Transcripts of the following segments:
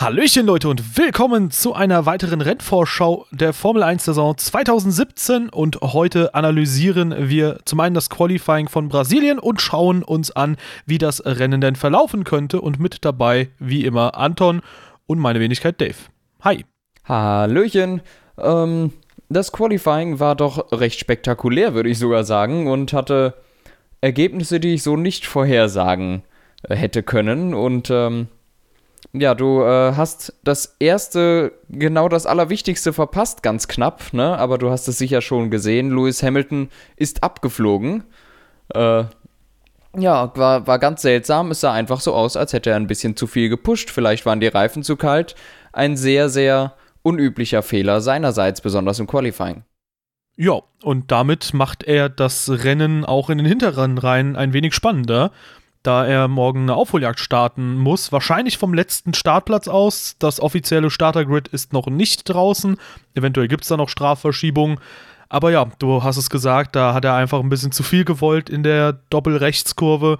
Hallöchen Leute und willkommen zu einer weiteren Rennvorschau der Formel 1 Saison 2017 und heute analysieren wir zum einen das Qualifying von Brasilien und schauen uns an, wie das Rennen denn verlaufen könnte und mit dabei wie immer Anton und meine Wenigkeit Dave. Hi. Hallöchen. Ähm, das Qualifying war doch recht spektakulär, würde ich sogar sagen und hatte Ergebnisse, die ich so nicht vorhersagen äh, hätte können und ähm, ja, du äh, hast das erste, genau das Allerwichtigste verpasst, ganz knapp, ne? Aber du hast es sicher schon gesehen. Lewis Hamilton ist abgeflogen. Äh, ja, war, war ganz seltsam. Es sah einfach so aus, als hätte er ein bisschen zu viel gepusht. Vielleicht waren die Reifen zu kalt. Ein sehr, sehr unüblicher Fehler seinerseits, besonders im Qualifying. Ja, und damit macht er das Rennen auch in den hinteren Reihen ein wenig spannender da er morgen eine Aufholjagd starten muss. Wahrscheinlich vom letzten Startplatz aus. Das offizielle Startergrid ist noch nicht draußen. Eventuell gibt es da noch Strafverschiebungen. Aber ja, du hast es gesagt, da hat er einfach ein bisschen zu viel gewollt in der Doppelrechtskurve.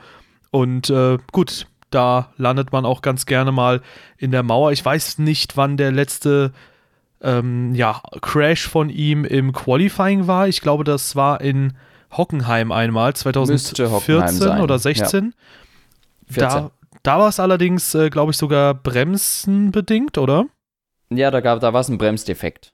Und äh, gut, da landet man auch ganz gerne mal in der Mauer. Ich weiß nicht, wann der letzte ähm, ja, Crash von ihm im Qualifying war. Ich glaube, das war in Hockenheim einmal, 2014 oder 16. Ja. Da, da war es allerdings, äh, glaube ich, sogar bremsenbedingt, oder? Ja, da, da war es ein Bremsdefekt.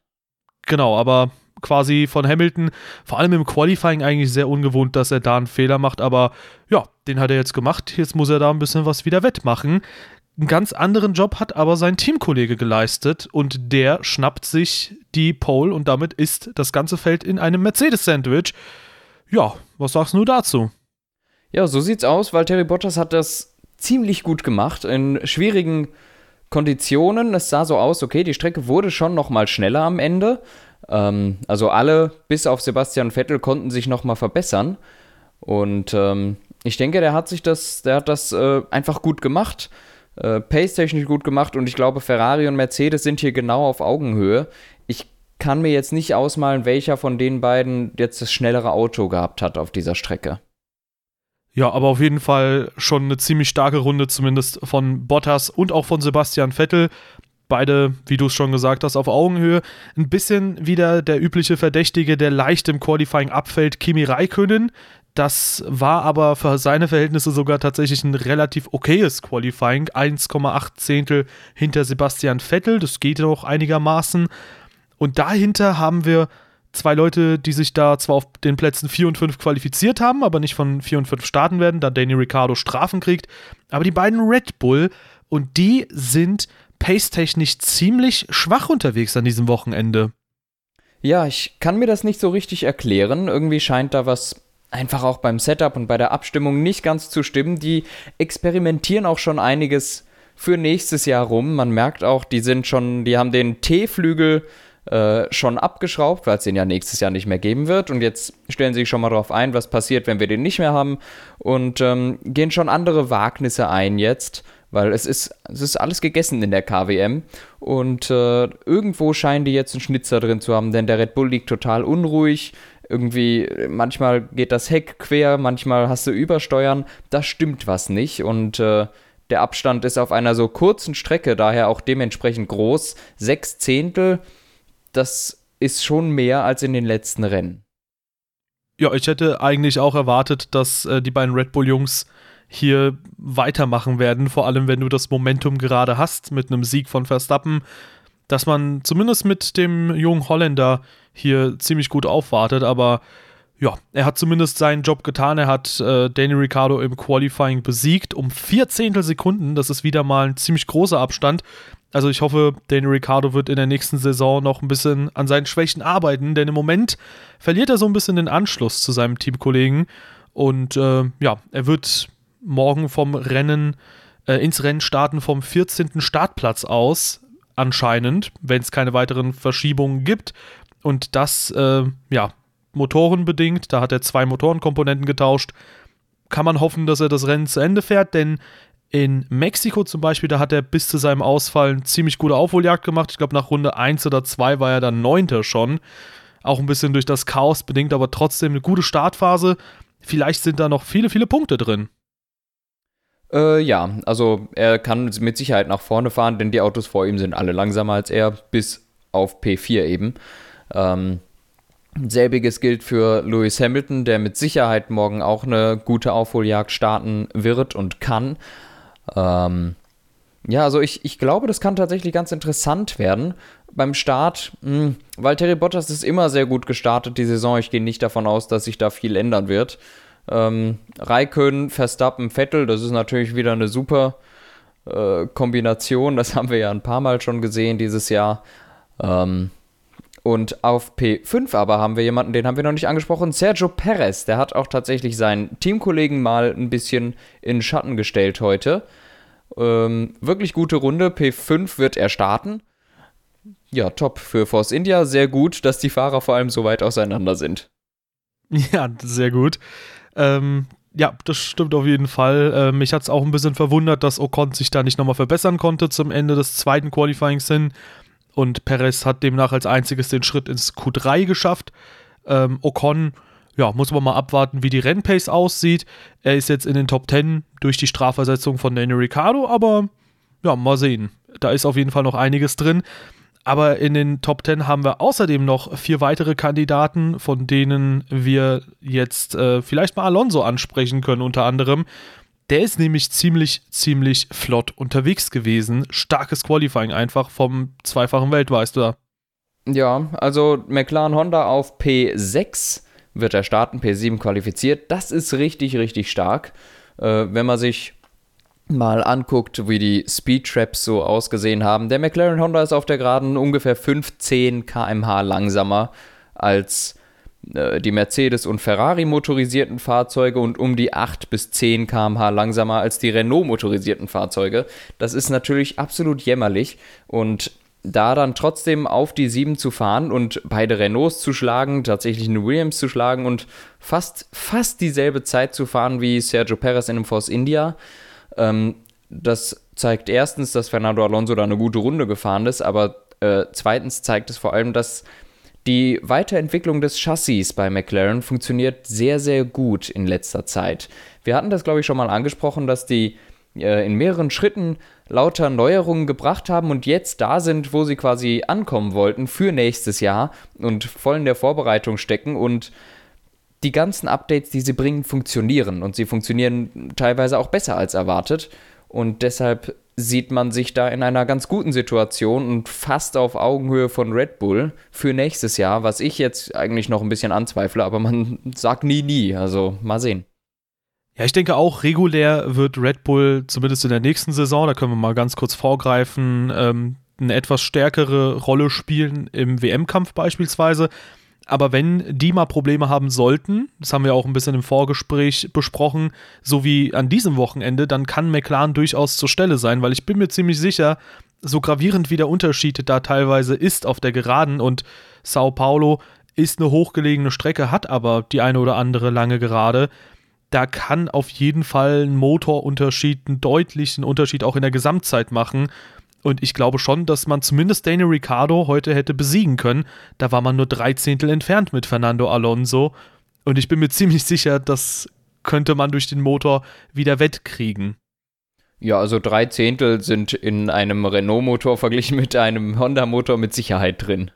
Genau, aber quasi von Hamilton, vor allem im Qualifying eigentlich sehr ungewohnt, dass er da einen Fehler macht, aber ja, den hat er jetzt gemacht. Jetzt muss er da ein bisschen was wieder wettmachen. Einen ganz anderen Job hat aber sein Teamkollege geleistet und der schnappt sich die Pole und damit ist das ganze Feld in einem Mercedes-Sandwich. Ja, was sagst du dazu? Ja, so sieht's aus, weil Terry Bottas hat das ziemlich gut gemacht in schwierigen Konditionen. Es sah so aus, okay, die Strecke wurde schon noch mal schneller am Ende. Ähm, also alle, bis auf Sebastian Vettel, konnten sich noch mal verbessern. Und ähm, ich denke, der hat sich das, der hat das äh, einfach gut gemacht. Äh, Pace-technisch gut gemacht und ich glaube, Ferrari und Mercedes sind hier genau auf Augenhöhe. Kann mir jetzt nicht ausmalen, welcher von den beiden jetzt das schnellere Auto gehabt hat auf dieser Strecke. Ja, aber auf jeden Fall schon eine ziemlich starke Runde, zumindest von Bottas und auch von Sebastian Vettel. Beide, wie du es schon gesagt hast, auf Augenhöhe. Ein bisschen wieder der übliche Verdächtige, der leicht im Qualifying abfällt, Kimi Räikkönen. Das war aber für seine Verhältnisse sogar tatsächlich ein relativ okayes Qualifying. 1,8 Zehntel hinter Sebastian Vettel. Das geht doch einigermaßen. Und dahinter haben wir zwei Leute, die sich da zwar auf den Plätzen 4 und 5 qualifiziert haben, aber nicht von 4 und 5 starten werden, da Danny Ricciardo Strafen kriegt. Aber die beiden Red Bull und die sind pace-technisch ziemlich schwach unterwegs an diesem Wochenende. Ja, ich kann mir das nicht so richtig erklären. Irgendwie scheint da was einfach auch beim Setup und bei der Abstimmung nicht ganz zu stimmen. Die experimentieren auch schon einiges für nächstes Jahr rum. Man merkt auch, die sind schon, die haben den T-Flügel äh, schon abgeschraubt, weil es den ja nächstes Jahr nicht mehr geben wird. Und jetzt stellen sie sich schon mal darauf ein, was passiert, wenn wir den nicht mehr haben. Und ähm, gehen schon andere Wagnisse ein jetzt, weil es ist, es ist alles gegessen in der KWM. Und äh, irgendwo scheinen die jetzt einen Schnitzer drin zu haben, denn der Red Bull liegt total unruhig. Irgendwie, manchmal geht das Heck quer, manchmal hast du Übersteuern. Da stimmt was nicht. Und äh, der Abstand ist auf einer so kurzen Strecke, daher auch dementsprechend groß. Sechs Zehntel das ist schon mehr als in den letzten Rennen. Ja, ich hätte eigentlich auch erwartet, dass äh, die beiden Red Bull-Jungs hier weitermachen werden, vor allem wenn du das Momentum gerade hast mit einem Sieg von Verstappen, dass man zumindest mit dem jungen Holländer hier ziemlich gut aufwartet, aber ja, er hat zumindest seinen Job getan. Er hat äh, Danny Ricciardo im Qualifying besiegt um vier Sekunden. Das ist wieder mal ein ziemlich großer Abstand. Also ich hoffe, Daniel Ricciardo wird in der nächsten Saison noch ein bisschen an seinen Schwächen arbeiten, denn im Moment verliert er so ein bisschen den Anschluss zu seinem Teamkollegen. Und äh, ja, er wird morgen vom Rennen äh, ins Rennen starten vom 14. Startplatz aus, anscheinend, wenn es keine weiteren Verschiebungen gibt. Und das, äh, ja, motorenbedingt. Da hat er zwei Motorenkomponenten getauscht. Kann man hoffen, dass er das Rennen zu Ende fährt, denn in Mexiko zum Beispiel, da hat er bis zu seinem Ausfall eine ziemlich gute Aufholjagd gemacht. Ich glaube, nach Runde 1 oder 2 war er dann Neunter schon. Auch ein bisschen durch das Chaos bedingt, aber trotzdem eine gute Startphase. Vielleicht sind da noch viele, viele Punkte drin. Äh, ja, also er kann mit Sicherheit nach vorne fahren, denn die Autos vor ihm sind alle langsamer als er, bis auf P4 eben. Ähm, selbiges gilt für Lewis Hamilton, der mit Sicherheit morgen auch eine gute Aufholjagd starten wird und kann. Ähm, ja, also ich, ich glaube, das kann tatsächlich ganz interessant werden. Beim Start, mh, hm, weil Terry Bottas ist immer sehr gut gestartet die Saison. Ich gehe nicht davon aus, dass sich da viel ändern wird. Ähm, Raikön, Verstappen, Vettel, das ist natürlich wieder eine super äh, Kombination. Das haben wir ja ein paar Mal schon gesehen dieses Jahr. Ähm, und auf P5 aber haben wir jemanden, den haben wir noch nicht angesprochen, Sergio Perez. Der hat auch tatsächlich seinen Teamkollegen mal ein bisschen in Schatten gestellt heute. Ähm, wirklich gute Runde. P5 wird er starten. Ja, top für Force India. Sehr gut, dass die Fahrer vor allem so weit auseinander sind. Ja, sehr gut. Ähm, ja, das stimmt auf jeden Fall. Äh, mich hat es auch ein bisschen verwundert, dass Ocon sich da nicht nochmal verbessern konnte zum Ende des zweiten Qualifyings hin. Und Perez hat demnach als einziges den Schritt ins Q3 geschafft. Ähm, Ocon, ja, muss man mal abwarten, wie die Rennpace aussieht. Er ist jetzt in den Top 10 durch die Strafversetzung von Daniel Ricciardo, aber ja, mal sehen. Da ist auf jeden Fall noch einiges drin. Aber in den Top 10 haben wir außerdem noch vier weitere Kandidaten, von denen wir jetzt äh, vielleicht mal Alonso ansprechen können, unter anderem. Der ist nämlich ziemlich, ziemlich flott unterwegs gewesen. Starkes Qualifying einfach vom zweifachen Weltmeister. Ja, also McLaren Honda auf P6 wird er starten, P7 qualifiziert. Das ist richtig, richtig stark. Äh, wenn man sich mal anguckt, wie die Speed Traps so ausgesehen haben, der McLaren Honda ist auf der Geraden ungefähr 15 km/h langsamer als die Mercedes und Ferrari motorisierten Fahrzeuge und um die 8 bis 10 km/h langsamer als die Renault motorisierten Fahrzeuge. Das ist natürlich absolut jämmerlich und da dann trotzdem auf die 7 zu fahren und beide Renaults zu schlagen, tatsächlich eine Williams zu schlagen und fast, fast dieselbe Zeit zu fahren wie Sergio Perez in einem Force India, ähm, das zeigt erstens, dass Fernando Alonso da eine gute Runde gefahren ist, aber äh, zweitens zeigt es vor allem, dass die Weiterentwicklung des Chassis bei McLaren funktioniert sehr, sehr gut in letzter Zeit. Wir hatten das, glaube ich, schon mal angesprochen, dass die äh, in mehreren Schritten lauter Neuerungen gebracht haben und jetzt da sind, wo sie quasi ankommen wollten für nächstes Jahr und voll in der Vorbereitung stecken und die ganzen Updates, die sie bringen, funktionieren und sie funktionieren teilweise auch besser als erwartet. Und deshalb sieht man sich da in einer ganz guten Situation und fast auf Augenhöhe von Red Bull für nächstes Jahr, was ich jetzt eigentlich noch ein bisschen anzweifle, aber man sagt nie, nie. Also mal sehen. Ja, ich denke auch, regulär wird Red Bull zumindest in der nächsten Saison, da können wir mal ganz kurz vorgreifen, ähm, eine etwas stärkere Rolle spielen im WM-Kampf beispielsweise. Aber wenn die mal Probleme haben sollten, das haben wir auch ein bisschen im Vorgespräch besprochen, so wie an diesem Wochenende, dann kann McLaren durchaus zur Stelle sein, weil ich bin mir ziemlich sicher, so gravierend wie der Unterschied da teilweise ist auf der Geraden und Sao Paulo ist eine hochgelegene Strecke, hat aber die eine oder andere lange Gerade. Da kann auf jeden Fall ein Motorunterschied, einen deutlichen Unterschied auch in der Gesamtzeit machen. Und ich glaube schon, dass man zumindest Daniel Ricciardo heute hätte besiegen können. Da war man nur drei Zehntel entfernt mit Fernando Alonso. Und ich bin mir ziemlich sicher, das könnte man durch den Motor wieder wettkriegen. Ja, also drei Zehntel sind in einem Renault-Motor verglichen mit einem Honda-Motor mit Sicherheit drin.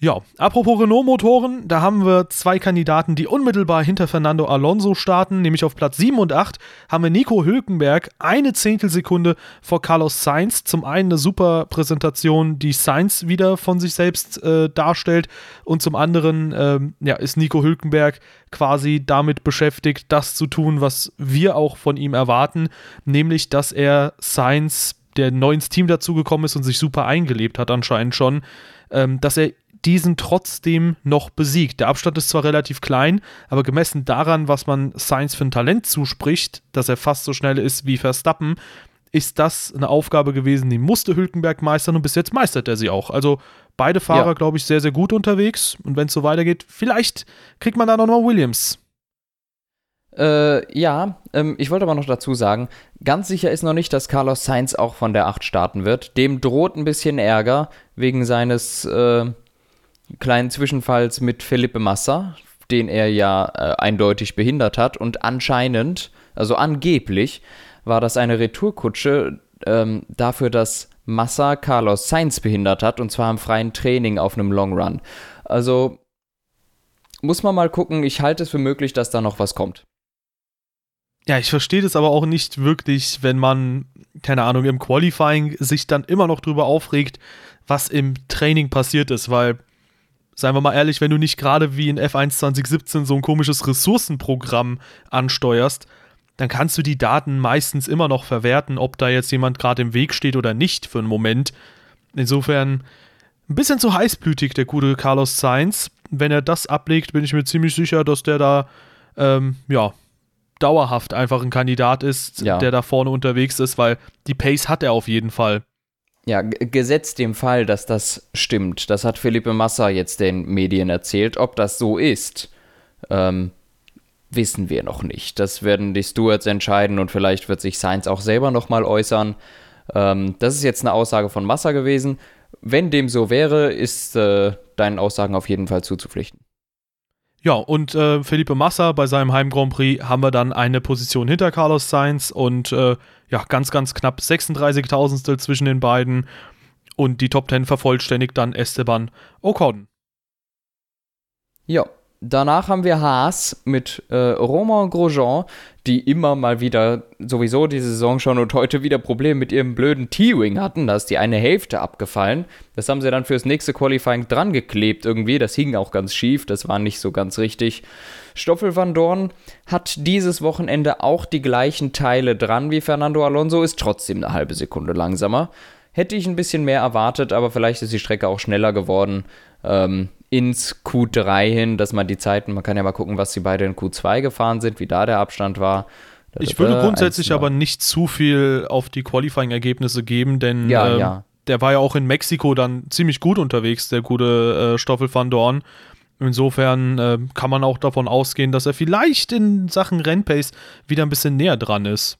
Ja, apropos Renault-Motoren, da haben wir zwei Kandidaten, die unmittelbar hinter Fernando Alonso starten, nämlich auf Platz 7 und 8 haben wir Nico Hülkenberg, eine Zehntelsekunde vor Carlos Sainz. Zum einen eine super Präsentation, die Sainz wieder von sich selbst äh, darstellt und zum anderen ähm, ja, ist Nico Hülkenberg quasi damit beschäftigt, das zu tun, was wir auch von ihm erwarten, nämlich dass er Sainz, der neu ins Team dazugekommen ist und sich super eingelebt hat anscheinend schon, ähm, dass er diesen trotzdem noch besiegt. Der Abstand ist zwar relativ klein, aber gemessen daran, was man Sainz für ein Talent zuspricht, dass er fast so schnell ist wie Verstappen, ist das eine Aufgabe gewesen, die musste Hülkenberg meistern und bis jetzt meistert er sie auch. Also beide Fahrer, ja. glaube ich, sehr, sehr gut unterwegs und wenn es so weitergeht, vielleicht kriegt man da noch mal Williams. Äh, ja, ähm, ich wollte aber noch dazu sagen, ganz sicher ist noch nicht, dass Carlos Sainz auch von der 8 starten wird. Dem droht ein bisschen Ärger wegen seines äh, kleinen Zwischenfalls mit Felipe Massa, den er ja äh, eindeutig behindert hat und anscheinend, Also angeblich war das eine Retourkutsche ähm, dafür, dass Massa Carlos Sainz behindert hat und zwar im freien Training auf einem Long Run. Also muss man mal gucken. Ich halte es für möglich, dass da noch was kommt. Ja, ich verstehe das aber auch nicht wirklich, wenn man, keine Ahnung, im Qualifying sich dann immer noch drüber aufregt, was im Training passiert ist, weil, seien wir mal ehrlich, wenn du nicht gerade wie in F1 2017 so ein komisches Ressourcenprogramm ansteuerst, dann kannst du die Daten meistens immer noch verwerten, ob da jetzt jemand gerade im Weg steht oder nicht für einen Moment. Insofern ein bisschen zu heißblütig, der gute Carlos Sainz. Wenn er das ablegt, bin ich mir ziemlich sicher, dass der da, ähm, ja, dauerhaft einfach ein Kandidat ist, ja. der da vorne unterwegs ist, weil die Pace hat er auf jeden Fall. Ja, gesetzt dem Fall, dass das stimmt. Das hat Philippe Massa jetzt den Medien erzählt. Ob das so ist, ähm, wissen wir noch nicht. Das werden die Stewards entscheiden und vielleicht wird sich Sainz auch selber nochmal äußern. Ähm, das ist jetzt eine Aussage von Massa gewesen. Wenn dem so wäre, ist äh, deinen Aussagen auf jeden Fall zuzupflichten. Ja, und äh, Felipe Massa bei seinem Heim Grand Prix haben wir dann eine Position hinter Carlos Sainz und äh, ja, ganz, ganz knapp 36 Tausendstel zwischen den beiden. Und die Top 10 vervollständigt dann Esteban Ocon. Ja, Danach haben wir Haas mit äh, Romain Grosjean, die immer mal wieder, sowieso diese Saison schon und heute wieder Probleme mit ihrem blöden T-Wing hatten. Da ist die eine Hälfte abgefallen. Das haben sie dann fürs nächste Qualifying dran geklebt irgendwie. Das hing auch ganz schief, das war nicht so ganz richtig. Stoffel van Dorn hat dieses Wochenende auch die gleichen Teile dran wie Fernando Alonso, ist trotzdem eine halbe Sekunde langsamer. Hätte ich ein bisschen mehr erwartet, aber vielleicht ist die Strecke auch schneller geworden. Ähm, ins Q3 hin, dass man die Zeiten, man kann ja mal gucken, was sie beide in Q2 gefahren sind, wie da der Abstand war. Ich würde grundsätzlich aber nicht zu viel auf die Qualifying-Ergebnisse geben, denn ja, ähm, ja. der war ja auch in Mexiko dann ziemlich gut unterwegs, der gute äh, Stoffel van Dorn. Insofern äh, kann man auch davon ausgehen, dass er vielleicht in Sachen Rennpace wieder ein bisschen näher dran ist.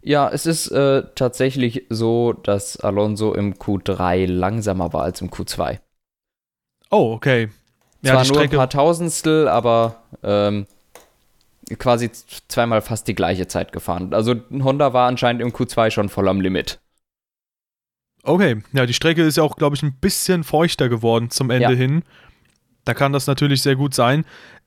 Ja, es ist äh, tatsächlich so, dass Alonso im Q3 langsamer war als im Q2. Oh, okay. Ja, Zwar nur ein paar Tausendstel, aber ähm, quasi zweimal fast die gleiche Zeit gefahren. Also Honda war anscheinend im Q2 schon voll am Limit. Okay, ja, die Strecke ist ja auch, glaube ich, ein bisschen feuchter geworden zum Ende ja. hin. Da kann das natürlich sehr gut sein.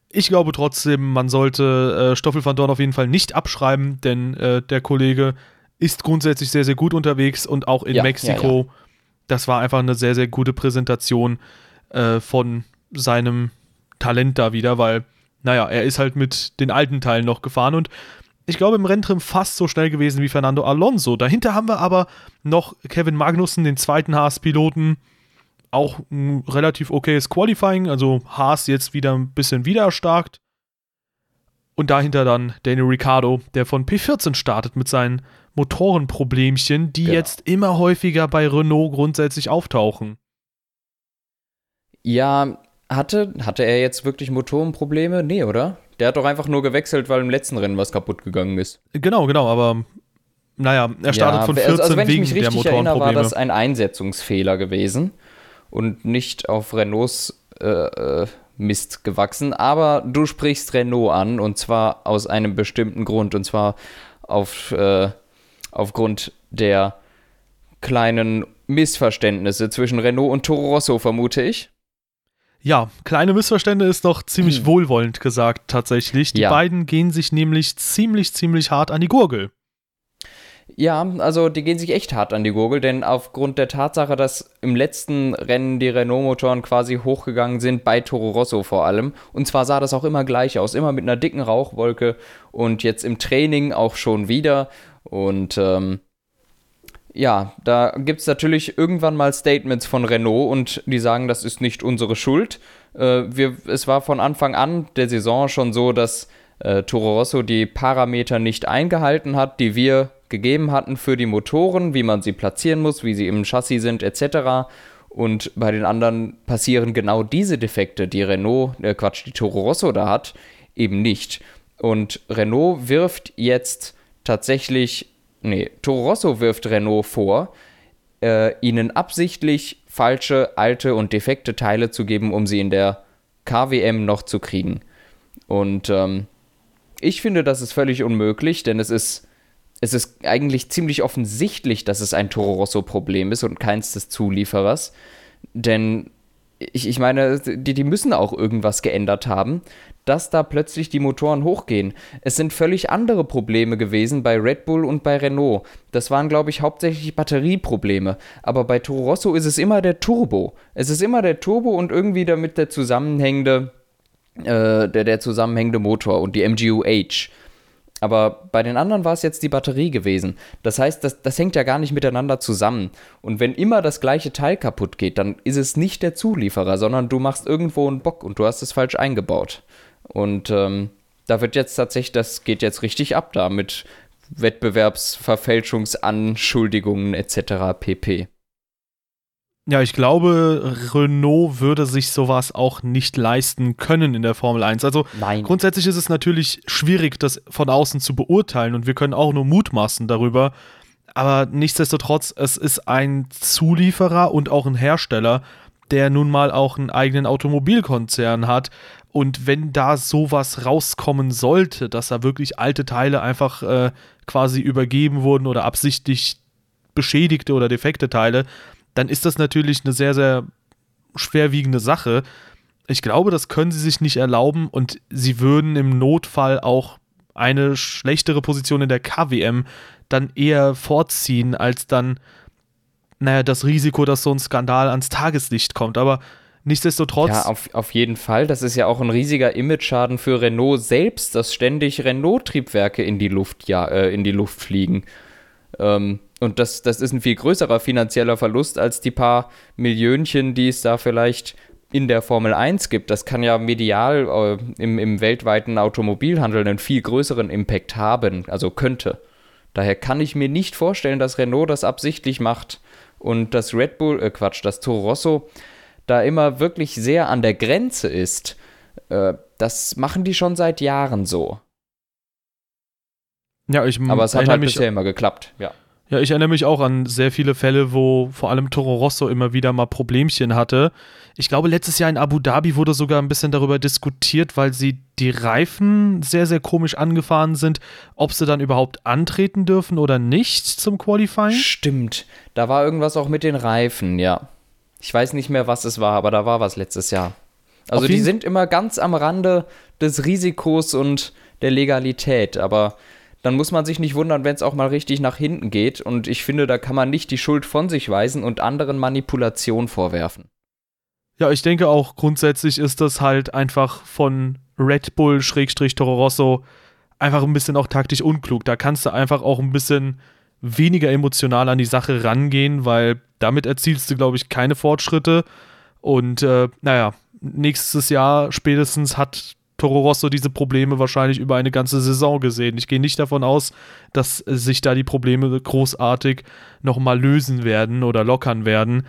Ich glaube trotzdem, man sollte äh, Stoffel van Dorn auf jeden Fall nicht abschreiben, denn äh, der Kollege ist grundsätzlich sehr, sehr gut unterwegs und auch in ja, Mexiko. Ja, das war einfach eine sehr, sehr gute Präsentation äh, von seinem Talent da wieder, weil, naja, er ist halt mit den alten Teilen noch gefahren und ich glaube im Renntrim fast so schnell gewesen wie Fernando Alonso. Dahinter haben wir aber noch Kevin Magnussen, den zweiten Haas-Piloten. Auch ein relativ okayes Qualifying, also Haas jetzt wieder ein bisschen wieder erstarkt. Und dahinter dann Daniel Ricciardo, der von P14 startet mit seinen Motorenproblemchen, die genau. jetzt immer häufiger bei Renault grundsätzlich auftauchen. Ja, hatte, hatte er jetzt wirklich Motorenprobleme? Nee, oder? Der hat doch einfach nur gewechselt, weil im letzten Rennen was kaputt gegangen ist. Genau, genau, aber naja, er startet ja, von 14 also, also wenn wegen ich mich richtig erinnere, war das ein Einsetzungsfehler gewesen und nicht auf Renaults äh, äh, Mist gewachsen. Aber du sprichst Renault an und zwar aus einem bestimmten Grund und zwar auf, äh, aufgrund der kleinen Missverständnisse zwischen Renault und Toro Rosso, vermute ich. Ja, kleine Missverstände ist doch ziemlich hm. wohlwollend gesagt tatsächlich. Die ja. beiden gehen sich nämlich ziemlich, ziemlich hart an die Gurgel. Ja, also die gehen sich echt hart an die Gurgel, denn aufgrund der Tatsache, dass im letzten Rennen die Renault-Motoren quasi hochgegangen sind, bei Toro Rosso vor allem, und zwar sah das auch immer gleich aus, immer mit einer dicken Rauchwolke und jetzt im Training auch schon wieder. Und ähm, ja, da gibt es natürlich irgendwann mal Statements von Renault und die sagen, das ist nicht unsere Schuld. Äh, wir, es war von Anfang an der Saison schon so, dass äh, Toro Rosso die Parameter nicht eingehalten hat, die wir gegeben hatten für die Motoren, wie man sie platzieren muss, wie sie im Chassis sind, etc. Und bei den anderen passieren genau diese Defekte, die Renault, äh Quatsch, die Toro Rosso da hat, eben nicht. Und Renault wirft jetzt tatsächlich nee, Toro Rosso wirft Renault vor, äh, ihnen absichtlich falsche, alte und defekte Teile zu geben, um sie in der KWM noch zu kriegen. Und ähm, Ich finde, das ist völlig unmöglich, denn es ist, es ist eigentlich ziemlich offensichtlich, dass es ein Toro Rosso-Problem ist und keins des Zulieferers. Denn ich, ich meine, die, die müssen auch irgendwas geändert haben, dass da plötzlich die Motoren hochgehen. Es sind völlig andere Probleme gewesen bei Red Bull und bei Renault. Das waren, glaube ich, hauptsächlich Batterieprobleme. Aber bei Toro Rosso ist es immer der Turbo. Es ist immer der Turbo und irgendwie damit der zusammenhängende, äh, der, der zusammenhängende Motor und die MGUH. Aber bei den anderen war es jetzt die Batterie gewesen. Das heißt, das, das hängt ja gar nicht miteinander zusammen. Und wenn immer das gleiche Teil kaputt geht, dann ist es nicht der Zulieferer, sondern du machst irgendwo einen Bock und du hast es falsch eingebaut. Und ähm, da wird jetzt tatsächlich, das geht jetzt richtig ab da mit Wettbewerbsverfälschungsanschuldigungen etc. pp. Ja, ich glaube, Renault würde sich sowas auch nicht leisten können in der Formel 1. Also Nein. grundsätzlich ist es natürlich schwierig, das von außen zu beurteilen und wir können auch nur mutmaßen darüber. Aber nichtsdestotrotz, es ist ein Zulieferer und auch ein Hersteller, der nun mal auch einen eigenen Automobilkonzern hat. Und wenn da sowas rauskommen sollte, dass da wirklich alte Teile einfach äh, quasi übergeben wurden oder absichtlich beschädigte oder defekte Teile, dann ist das natürlich eine sehr, sehr schwerwiegende Sache. Ich glaube, das können sie sich nicht erlauben und sie würden im Notfall auch eine schlechtere Position in der KWM dann eher vorziehen, als dann, naja, das Risiko, dass so ein Skandal ans Tageslicht kommt. Aber nichtsdestotrotz. Ja, auf, auf jeden Fall. Das ist ja auch ein riesiger Image-Schaden für Renault selbst, dass ständig Renault-Triebwerke in die Luft, ja, äh, in die Luft fliegen. Ähm, und das, das ist ein viel größerer finanzieller Verlust als die paar Millionchen, die es da vielleicht in der Formel 1 gibt. Das kann ja medial äh, im, im weltweiten Automobilhandel einen viel größeren Impact haben, also könnte. Daher kann ich mir nicht vorstellen, dass Renault das absichtlich macht und dass Red Bull, äh Quatsch, dass Toro Rosso da immer wirklich sehr an der Grenze ist. Äh, das machen die schon seit Jahren so. Ja, ich Aber es hat halt bisher immer geklappt, ja. Ja, ich erinnere mich auch an sehr viele Fälle, wo vor allem Toro Rosso immer wieder mal Problemchen hatte. Ich glaube, letztes Jahr in Abu Dhabi wurde sogar ein bisschen darüber diskutiert, weil sie die Reifen sehr, sehr komisch angefahren sind, ob sie dann überhaupt antreten dürfen oder nicht zum Qualifying. Stimmt. Da war irgendwas auch mit den Reifen, ja. Ich weiß nicht mehr, was es war, aber da war was letztes Jahr. Also die sind immer ganz am Rande des Risikos und der Legalität, aber dann muss man sich nicht wundern, wenn es auch mal richtig nach hinten geht. Und ich finde, da kann man nicht die Schuld von sich weisen und anderen Manipulation vorwerfen. Ja, ich denke auch grundsätzlich ist das halt einfach von Red Bull Schrägstrich Toro Rosso einfach ein bisschen auch taktisch unklug. Da kannst du einfach auch ein bisschen weniger emotional an die Sache rangehen, weil damit erzielst du, glaube ich, keine Fortschritte. Und äh, naja, nächstes Jahr spätestens hat Toro Rosso diese Probleme wahrscheinlich über eine ganze Saison gesehen. Ich gehe nicht davon aus, dass sich da die Probleme großartig nochmal lösen werden oder lockern werden.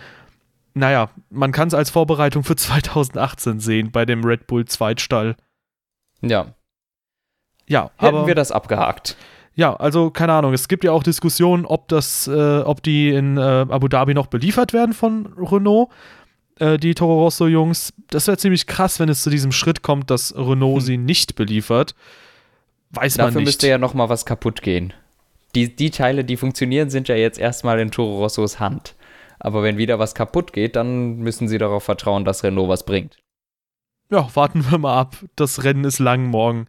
Naja, man kann es als Vorbereitung für 2018 sehen bei dem Red Bull Zweitstall. Ja. Ja, Hätten aber, wir das abgehakt. Ja, also keine Ahnung. Es gibt ja auch Diskussionen, ob das, äh, ob die in äh, Abu Dhabi noch beliefert werden von Renault äh, die Toro Rosso Jungs. Das wäre ziemlich krass, wenn es zu diesem Schritt kommt, dass Renault hm. sie nicht beliefert. Weiß Dafür man nicht. müsste ja noch mal was kaputt gehen. Die, die Teile, die funktionieren, sind ja jetzt erstmal in Toro Rossos Hand. Aber wenn wieder was kaputt geht, dann müssen sie darauf vertrauen, dass Renault was bringt. Ja, warten wir mal ab. Das Rennen ist lang morgen.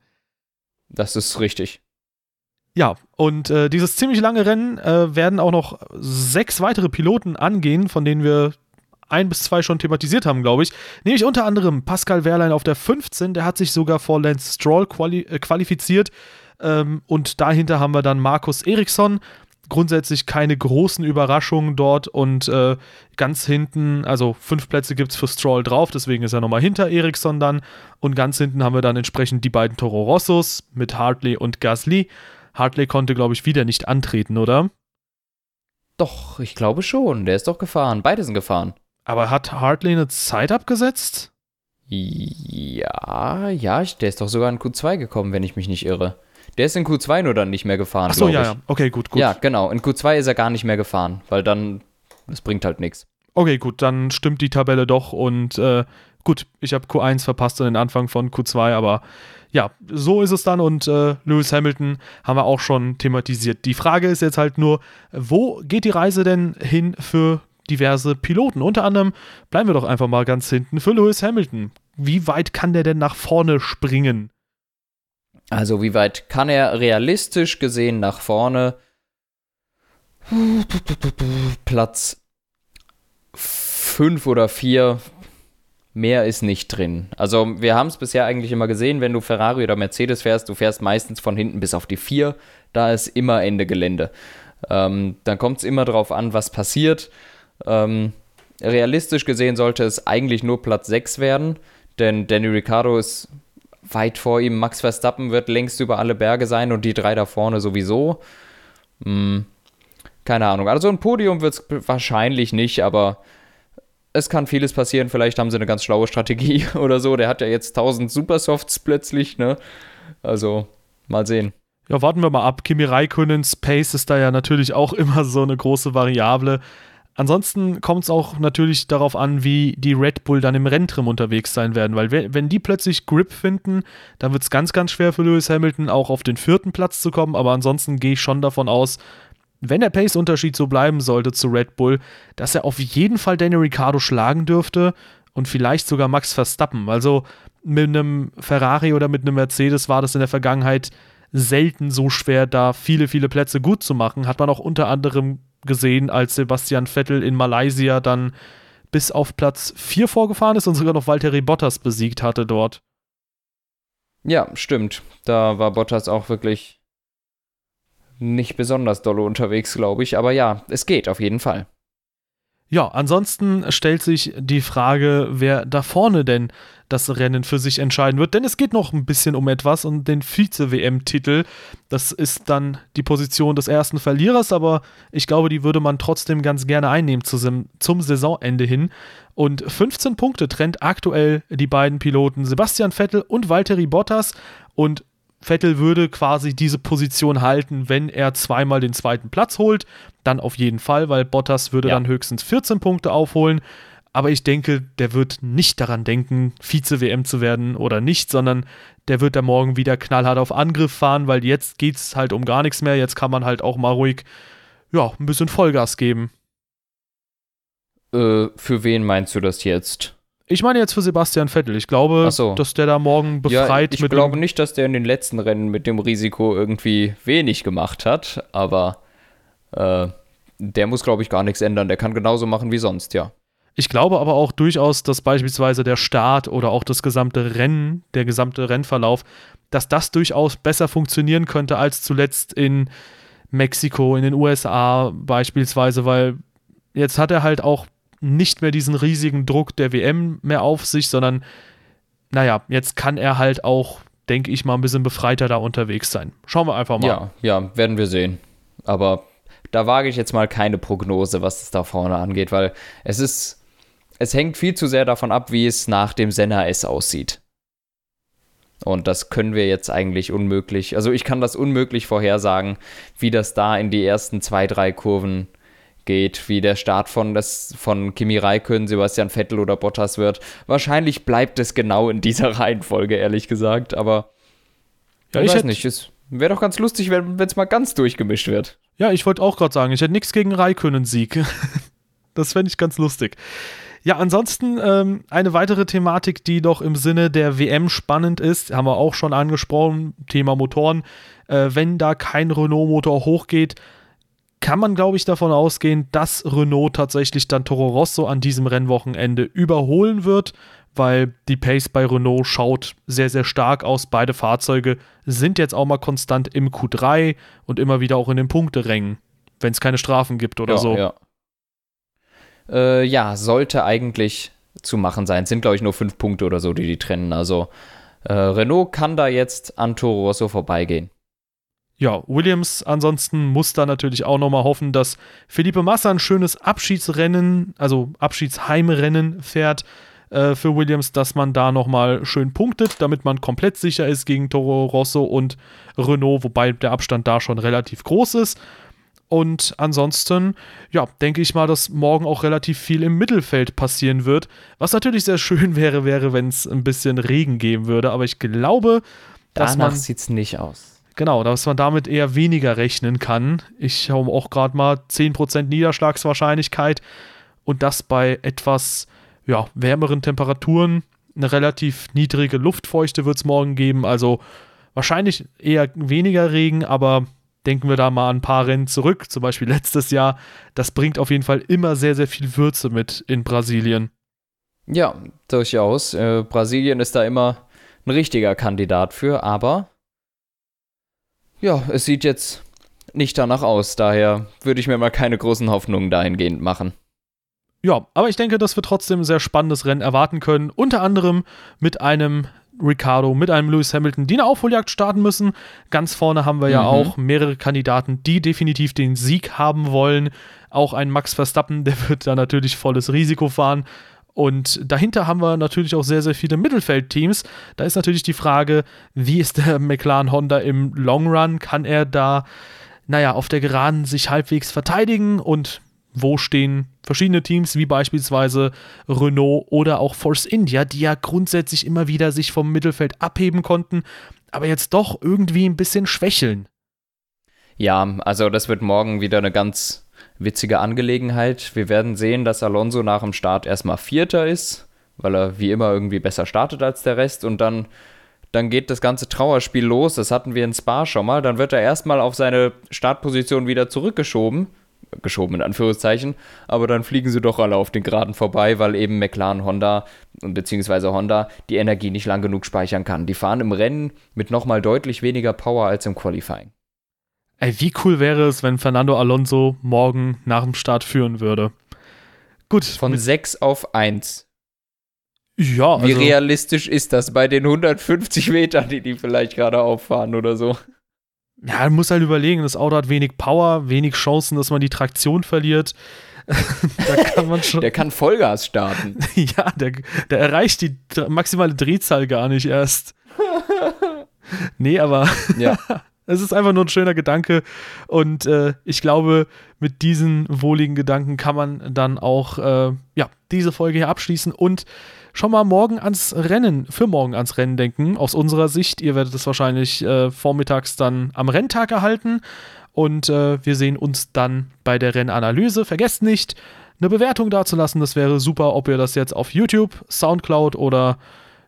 Das ist richtig. Ja, und äh, dieses ziemlich lange Rennen äh, werden auch noch sechs weitere Piloten angehen, von denen wir ein bis zwei schon thematisiert haben, glaube ich. Nämlich unter anderem Pascal Wehrlein auf der 15, der hat sich sogar vor Lance Stroll quali äh, qualifiziert. Ähm, und dahinter haben wir dann Markus Eriksson. Grundsätzlich keine großen Überraschungen dort und äh, ganz hinten, also fünf Plätze gibt es für Stroll drauf, deswegen ist er nochmal hinter Eriksson dann. Und ganz hinten haben wir dann entsprechend die beiden Toro Rossos mit Hartley und Gasly. Hartley konnte, glaube ich, wieder nicht antreten, oder? Doch, ich glaube schon. Der ist doch gefahren. Beide sind gefahren. Aber hat Hartley eine Zeit abgesetzt? Ja, ja, der ist doch sogar in Q2 gekommen, wenn ich mich nicht irre. Der ist in Q2 nur dann nicht mehr gefahren. Ach so, ja, ja. Okay, gut, gut. Ja, genau. In Q2 ist er gar nicht mehr gefahren, weil dann, das bringt halt nichts. Okay, gut, dann stimmt die Tabelle doch und äh, gut, ich habe Q1 verpasst und den Anfang von Q2, aber ja, so ist es dann und äh, Lewis Hamilton haben wir auch schon thematisiert. Die Frage ist jetzt halt nur, wo geht die Reise denn hin für diverse Piloten? Unter anderem bleiben wir doch einfach mal ganz hinten für Lewis Hamilton. Wie weit kann der denn nach vorne springen? Also wie weit kann er realistisch gesehen nach vorne? Platz 5 oder 4, mehr ist nicht drin. Also wir haben es bisher eigentlich immer gesehen, wenn du Ferrari oder Mercedes fährst, du fährst meistens von hinten bis auf die 4, da ist immer Ende Gelände. Ähm, dann kommt es immer darauf an, was passiert. Ähm, realistisch gesehen sollte es eigentlich nur Platz 6 werden, denn Danny Ricciardo ist weit vor ihm. Max Verstappen wird längst über alle Berge sein und die drei da vorne sowieso. Hm, keine Ahnung. Also ein Podium wird es wahrscheinlich nicht, aber es kann vieles passieren. Vielleicht haben sie eine ganz schlaue Strategie oder so. Der hat ja jetzt 1000 Supersofts plötzlich, ne? Also, mal sehen. Ja, warten wir mal ab. Kimi Raikkonens Pace ist da ja natürlich auch immer so eine große Variable. Ansonsten kommt es auch natürlich darauf an, wie die Red Bull dann im Renntrim unterwegs sein werden, weil wenn die plötzlich Grip finden, dann wird es ganz, ganz schwer für Lewis Hamilton auch auf den vierten Platz zu kommen, aber ansonsten gehe ich schon davon aus, wenn der Pace-Unterschied so bleiben sollte zu Red Bull, dass er auf jeden Fall Daniel Ricciardo schlagen dürfte und vielleicht sogar Max Verstappen. Also mit einem Ferrari oder mit einem Mercedes war das in der Vergangenheit selten so schwer, da viele, viele Plätze gut zu machen. Hat man auch unter anderem gesehen, als Sebastian Vettel in Malaysia dann bis auf Platz 4 vorgefahren ist und sogar noch Valtteri Bottas besiegt hatte dort. Ja, stimmt. Da war Bottas auch wirklich nicht besonders dolle unterwegs, glaube ich. Aber ja, es geht auf jeden Fall. Ja, ansonsten stellt sich die Frage, wer da vorne denn das Rennen für sich entscheiden wird. Denn es geht noch ein bisschen um etwas und den Vize-WM-Titel. Das ist dann die Position des ersten Verlierers, aber ich glaube, die würde man trotzdem ganz gerne einnehmen zum, zum Saisonende hin. Und 15 Punkte trennt aktuell die beiden Piloten Sebastian Vettel und Valtteri Bottas. Und Vettel würde quasi diese Position halten, wenn er zweimal den zweiten Platz holt. Dann auf jeden Fall, weil Bottas würde ja. dann höchstens 14 Punkte aufholen. Aber ich denke, der wird nicht daran denken, Vize-WM zu werden oder nicht, sondern der wird da morgen wieder knallhart auf Angriff fahren, weil jetzt geht es halt um gar nichts mehr. Jetzt kann man halt auch mal ruhig, ja, ein bisschen Vollgas geben. Äh, für wen meinst du das jetzt? Ich meine jetzt für Sebastian Vettel. Ich glaube, so. dass der da morgen befreit ja, ich glaube nicht, dass der in den letzten Rennen mit dem Risiko irgendwie wenig gemacht hat, aber äh, der muss, glaube ich, gar nichts ändern. Der kann genauso machen wie sonst, ja. Ich glaube aber auch durchaus, dass beispielsweise der Start oder auch das gesamte Rennen, der gesamte Rennverlauf, dass das durchaus besser funktionieren könnte als zuletzt in Mexiko, in den USA beispielsweise, weil jetzt hat er halt auch nicht mehr diesen riesigen Druck der WM mehr auf sich, sondern naja, jetzt kann er halt auch, denke ich mal, ein bisschen befreiter da unterwegs sein. Schauen wir einfach mal. Ja, ja, werden wir sehen. Aber da wage ich jetzt mal keine Prognose, was es da vorne angeht, weil es ist es hängt viel zu sehr davon ab, wie es nach dem Senna S aussieht. Und das können wir jetzt eigentlich unmöglich, also ich kann das unmöglich vorhersagen, wie das da in die ersten zwei, drei Kurven geht, wie der Start von, das, von Kimi Räikkönen, Sebastian Vettel oder Bottas wird. Wahrscheinlich bleibt es genau in dieser Reihenfolge, ehrlich gesagt, aber ja, ich, ich weiß nicht, es wäre doch ganz lustig, wenn es mal ganz durchgemischt wird. Ja, ich wollte auch gerade sagen, ich hätte nichts gegen Räikkönen-Sieg. das fände ich ganz lustig. Ja, ansonsten ähm, eine weitere Thematik, die doch im Sinne der WM spannend ist, haben wir auch schon angesprochen, Thema Motoren. Äh, wenn da kein Renault-Motor hochgeht, kann man, glaube ich, davon ausgehen, dass Renault tatsächlich dann Toro Rosso an diesem Rennwochenende überholen wird, weil die Pace bei Renault schaut sehr, sehr stark aus. Beide Fahrzeuge sind jetzt auch mal konstant im Q3 und immer wieder auch in den Punkterängen, wenn es keine Strafen gibt oder ja, so. Ja. Äh, ja, sollte eigentlich zu machen sein. Es sind, glaube ich, nur fünf Punkte oder so, die die trennen. Also äh, Renault kann da jetzt an Toro Rosso vorbeigehen. Ja, Williams ansonsten muss da natürlich auch nochmal hoffen, dass Felipe Massa ein schönes Abschiedsrennen, also Abschiedsheimrennen fährt äh, für Williams, dass man da nochmal schön punktet, damit man komplett sicher ist gegen Toro Rosso und Renault, wobei der Abstand da schon relativ groß ist. Und ansonsten, ja, denke ich mal, dass morgen auch relativ viel im Mittelfeld passieren wird. Was natürlich sehr schön wäre, wäre, wenn es ein bisschen Regen geben würde. Aber ich glaube, dass Danach man. sieht es nicht aus. Genau, dass man damit eher weniger rechnen kann. Ich habe auch gerade mal 10% Niederschlagswahrscheinlichkeit und das bei etwas ja, wärmeren Temperaturen. Eine relativ niedrige Luftfeuchte wird es morgen geben, also wahrscheinlich eher weniger Regen, aber denken wir da mal an ein paar Rennen zurück, zum Beispiel letztes Jahr. Das bringt auf jeden Fall immer sehr, sehr viel Würze mit in Brasilien. Ja, durchaus. Äh, Brasilien ist da immer ein richtiger Kandidat für, aber ja, es sieht jetzt nicht danach aus. Daher würde ich mir mal keine großen Hoffnungen dahingehend machen. Ja, aber ich denke, dass wir trotzdem ein sehr spannendes Rennen erwarten können. Unter anderem mit einem Ricardo, mit einem Lewis Hamilton, die eine Aufholjagd starten müssen. Ganz vorne haben wir ja Mhm. auch mehrere Kandidaten, die definitiv den Sieg haben wollen. Auch ein Max Verstappen, der wird da natürlich volles Risiko fahren. Und dahinter haben wir natürlich auch sehr, sehr viele Mittelfeldteams. Da ist natürlich die Frage, wie ist der McLaren Honda im Long Run? Kann er da, naja, auf der Geraden sich halbwegs verteidigen? Und wo stehen verschiedene Teams, wie beispielsweise Renault oder auch Force India, die ja grundsätzlich immer wieder sich vom Mittelfeld abheben konnten, aber jetzt doch irgendwie ein bisschen schwächeln. Ja, also das wird morgen wieder eine ganz witzige Angelegenheit. Wir werden sehen, dass Alonso nach dem Start erstmal Vierter ist, weil er wie immer irgendwie besser startet als der Rest und dann, dann geht das ganze Trauerspiel los. Das hatten wir in Spa schon mal. Dann wird er erstmal auf seine Startposition wieder zurückgeschoben. Geschoben in Anführungszeichen, aber dann fliegen sie doch alle auf den Geraden vorbei, weil eben McLaren Honda beziehungsweise Honda die Energie nicht lang genug speichern kann. Die fahren im Rennen mit nochmal deutlich weniger Power als im Qualifying. Ey, wie cool wäre es, wenn Fernando Alonso morgen nach dem Start führen würde? Gut. Von 6 auf 1. ja, Wie also, realistisch ist das bei den 150 Metern, die die vielleicht gerade auffahren oder so? Ja, man muss halt überlegen, das Auto hat wenig Power, wenig Chancen, dass man die Traktion verliert. da kann man schon. Der kann Vollgas starten. ja, der, der erreicht die maximale Drehzahl gar nicht erst. nee, aber Ja. Es ist einfach nur ein schöner Gedanke. Und äh, ich glaube, mit diesen wohligen Gedanken kann man dann auch äh, ja, diese Folge hier abschließen und schon mal morgen ans Rennen, für morgen ans Rennen denken. Aus unserer Sicht, ihr werdet es wahrscheinlich äh, vormittags dann am Renntag erhalten. Und äh, wir sehen uns dann bei der Rennanalyse. Vergesst nicht, eine Bewertung dazulassen. Das wäre super, ob ihr das jetzt auf YouTube, Soundcloud oder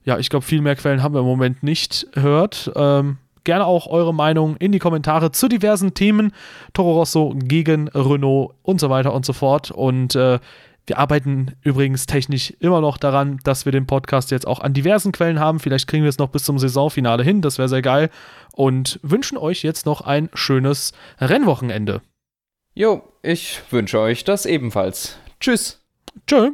ja, ich glaube, viel mehr Quellen haben wir im Moment nicht hört. Ähm, gerne auch eure Meinung in die Kommentare zu diversen Themen. Toro Rosso gegen Renault und so weiter und so fort. Und äh, wir arbeiten übrigens technisch immer noch daran, dass wir den Podcast jetzt auch an diversen Quellen haben. Vielleicht kriegen wir es noch bis zum Saisonfinale hin. Das wäre sehr geil. Und wünschen euch jetzt noch ein schönes Rennwochenende. Jo, ich wünsche euch das ebenfalls. Tschüss. Tschö.